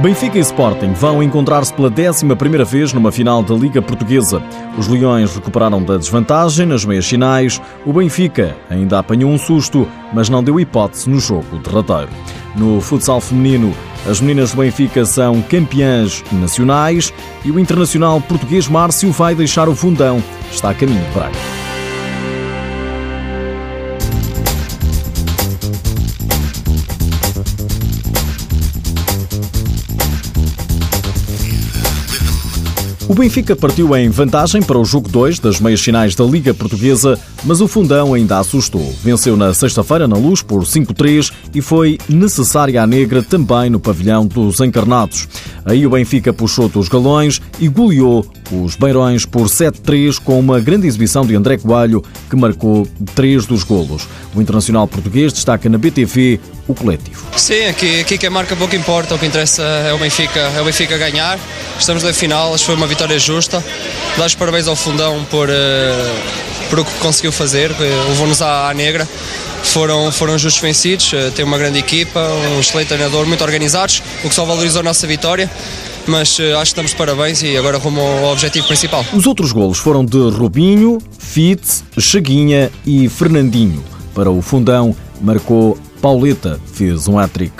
Benfica e Sporting vão encontrar-se pela 11 vez numa final da Liga Portuguesa. Os Leões recuperaram da desvantagem nas meias finais. O Benfica ainda apanhou um susto, mas não deu hipótese no jogo derradeiro. No futsal feminino, as meninas do Benfica são campeãs nacionais e o internacional português Márcio vai deixar o fundão. Está a caminho de Braga. O Benfica partiu em vantagem para o jogo 2 das meias finais da Liga Portuguesa, mas o fundão ainda assustou. Venceu na sexta-feira na Luz por 5-3 e foi necessária a negra também no pavilhão dos encarnados. Aí o Benfica puxou dos galões e goleou os Beirões por 7-3 com uma grande exibição de André Coelho, que marcou três dos golos. O internacional português destaca na BTV o coletivo. Sim, aqui, aqui a marca pouco importa, o que interessa é o Benfica, é o Benfica ganhar. Estamos na final, acho que foi uma vitória justa. Dá os parabéns ao Fundão por, uh, por o que conseguiu fazer, levou-nos à, à negra foram, foram justos vencidos. Eh, tem uma grande equipa, um excelente treinador, muito organizados, o que só valorizou a nossa vitória mas uh, acho que estamos de parabéns e agora rumo ao objetivo principal. Os outros golos foram de Rubinho, Fitz, Cheguinha e Fernandinho. Para o fundão, marcou Pauleta, fez um hat-trick.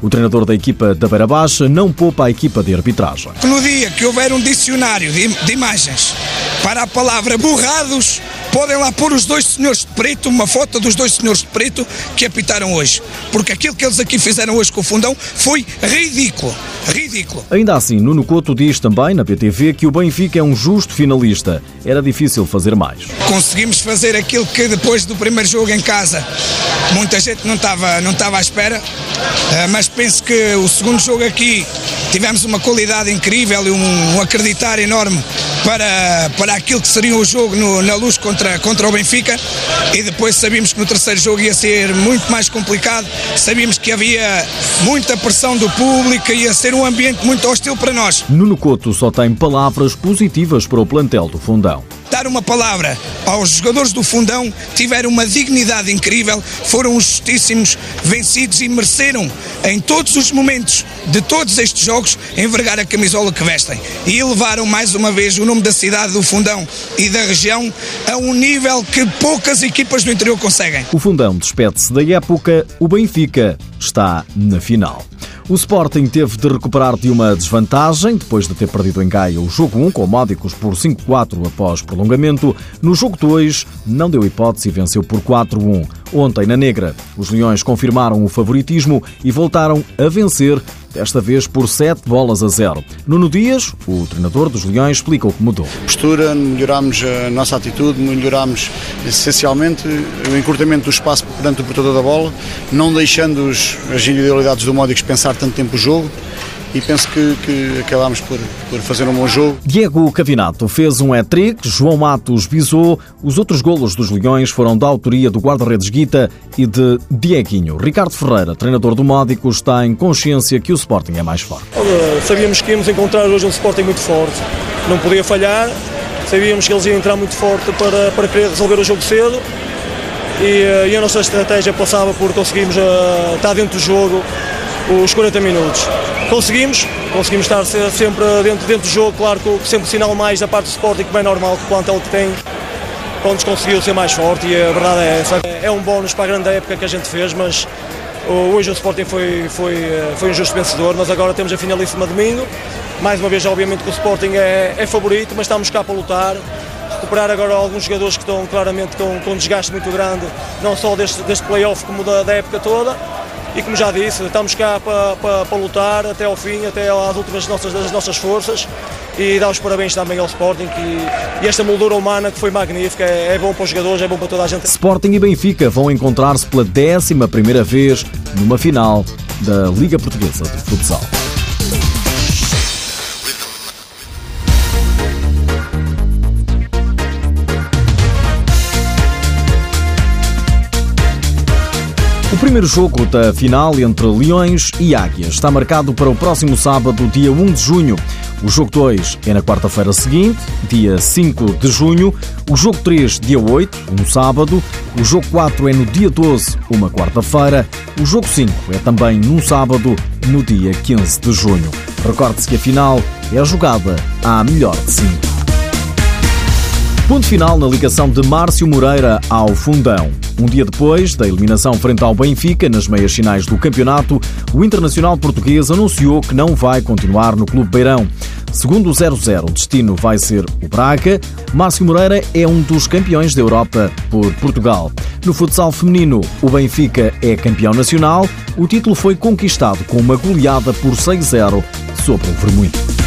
O treinador da equipa da Beira Baixa não poupa a equipa de arbitragem. No dia que houver um dicionário de, de imagens para a palavra borrados, podem lá pôr os dois senhores de preto, uma foto dos dois senhores de preto que apitaram hoje. Porque aquilo que eles aqui fizeram hoje com o fundão foi ridículo. Ridículo. Ainda assim, Nuno Couto diz também na PTV que o Benfica é um justo finalista. Era difícil fazer mais. Conseguimos fazer aquilo que depois do primeiro jogo em casa muita gente não estava não estava à espera, eh, mas penso que o segundo jogo aqui tivemos uma qualidade incrível e um acreditar enorme para, para aquilo que seria o jogo no, na luz contra, contra o Benfica. E depois sabíamos que no terceiro jogo ia ser muito mais complicado, sabíamos que havia muita pressão do público, ia ser um ambiente muito hostil para nós. Nuno Couto só tem palavras positivas para o plantel do Fundão dar uma palavra aos jogadores do Fundão, tiveram uma dignidade incrível, foram justíssimos, vencidos e mereceram, em todos os momentos de todos estes jogos, envergar a camisola que vestem. E elevaram mais uma vez o nome da cidade do Fundão e da região a um nível que poucas equipas do interior conseguem. O Fundão despede-se da época, o Benfica está na final. O Sporting teve de recuperar de uma desvantagem depois de ter perdido em Gaia o jogo 1 com Módicos por 5-4 após prolongamento. No jogo 2, não deu hipótese e venceu por 4-1. Ontem, na Negra, os Leões confirmaram o favoritismo e voltaram a vencer desta vez por 7 bolas a 0. Nuno Dias, o treinador dos Leões, explica o que mudou. Postura, melhorámos a nossa atitude, melhorámos essencialmente o encurtamento do espaço perante o portador da bola, não deixando as individualidades do Módicos pensar tanto tempo o jogo e penso que, que acabámos por, por, fazer um bom jogo. Diego Cavinato fez um hat-trick, João Matos bisou, os outros golos dos Leões foram da autoria do guarda-redes Guita e de Dieguinho. Ricardo Ferreira, treinador do Módico, está em consciência que o Sporting é mais forte. Sabíamos que íamos encontrar hoje um Sporting muito forte, não podia falhar, sabíamos que eles iam entrar muito forte para, para querer resolver o jogo cedo e, eh, e a nossa estratégia passava por conseguirmos uh, estar dentro do jogo os 40 minutos. Conseguimos, conseguimos estar sempre dentro, dentro do jogo, claro que sempre sinal mais da parte do Sporting, que é normal que o plantel que tem, pronto, conseguiu ser mais forte e a verdade é essa. É um bónus para a grande época que a gente fez, mas hoje o Sporting foi, foi, foi um justo vencedor, nós agora temos a finalíssima domingo, mais uma vez obviamente que o Sporting é, é favorito, mas estamos cá para lutar, recuperar agora alguns jogadores que estão claramente com, com um desgaste muito grande, não só deste, deste play-off como da, da época toda, e como já disse, estamos cá para, para, para lutar até ao fim, até às últimas nossas, das nossas forças e dar os parabéns também ao Sporting e, e esta moldura humana que foi magnífica, é, é, bom para os jogadores, é bom para toda a gente. Sporting e Benfica vão encontrar-se pela décima primeira vez numa final da Liga Portuguesa de Futsal. O primeiro jogo da final entre Leões e Águias está marcado para o próximo sábado, dia 1 de junho. O jogo 2 é na quarta-feira seguinte, dia 5 de junho. O jogo 3, dia 8, no sábado. O jogo 4 é no dia 12, uma quarta-feira. O jogo 5 é também num sábado, no dia 15 de junho. Recorde-se que a final é jogada à melhor de 5. Ponto final na ligação de Márcio Moreira ao Fundão. Um dia depois da eliminação frente ao Benfica nas meias finais do campeonato, o internacional português anunciou que não vai continuar no Clube Beirão. Segundo o 00, o destino vai ser o Braga. Márcio Moreira é um dos campeões da Europa por Portugal. No futsal feminino, o Benfica é campeão nacional. O título foi conquistado com uma goleada por 6-0 sobre o Vermelho.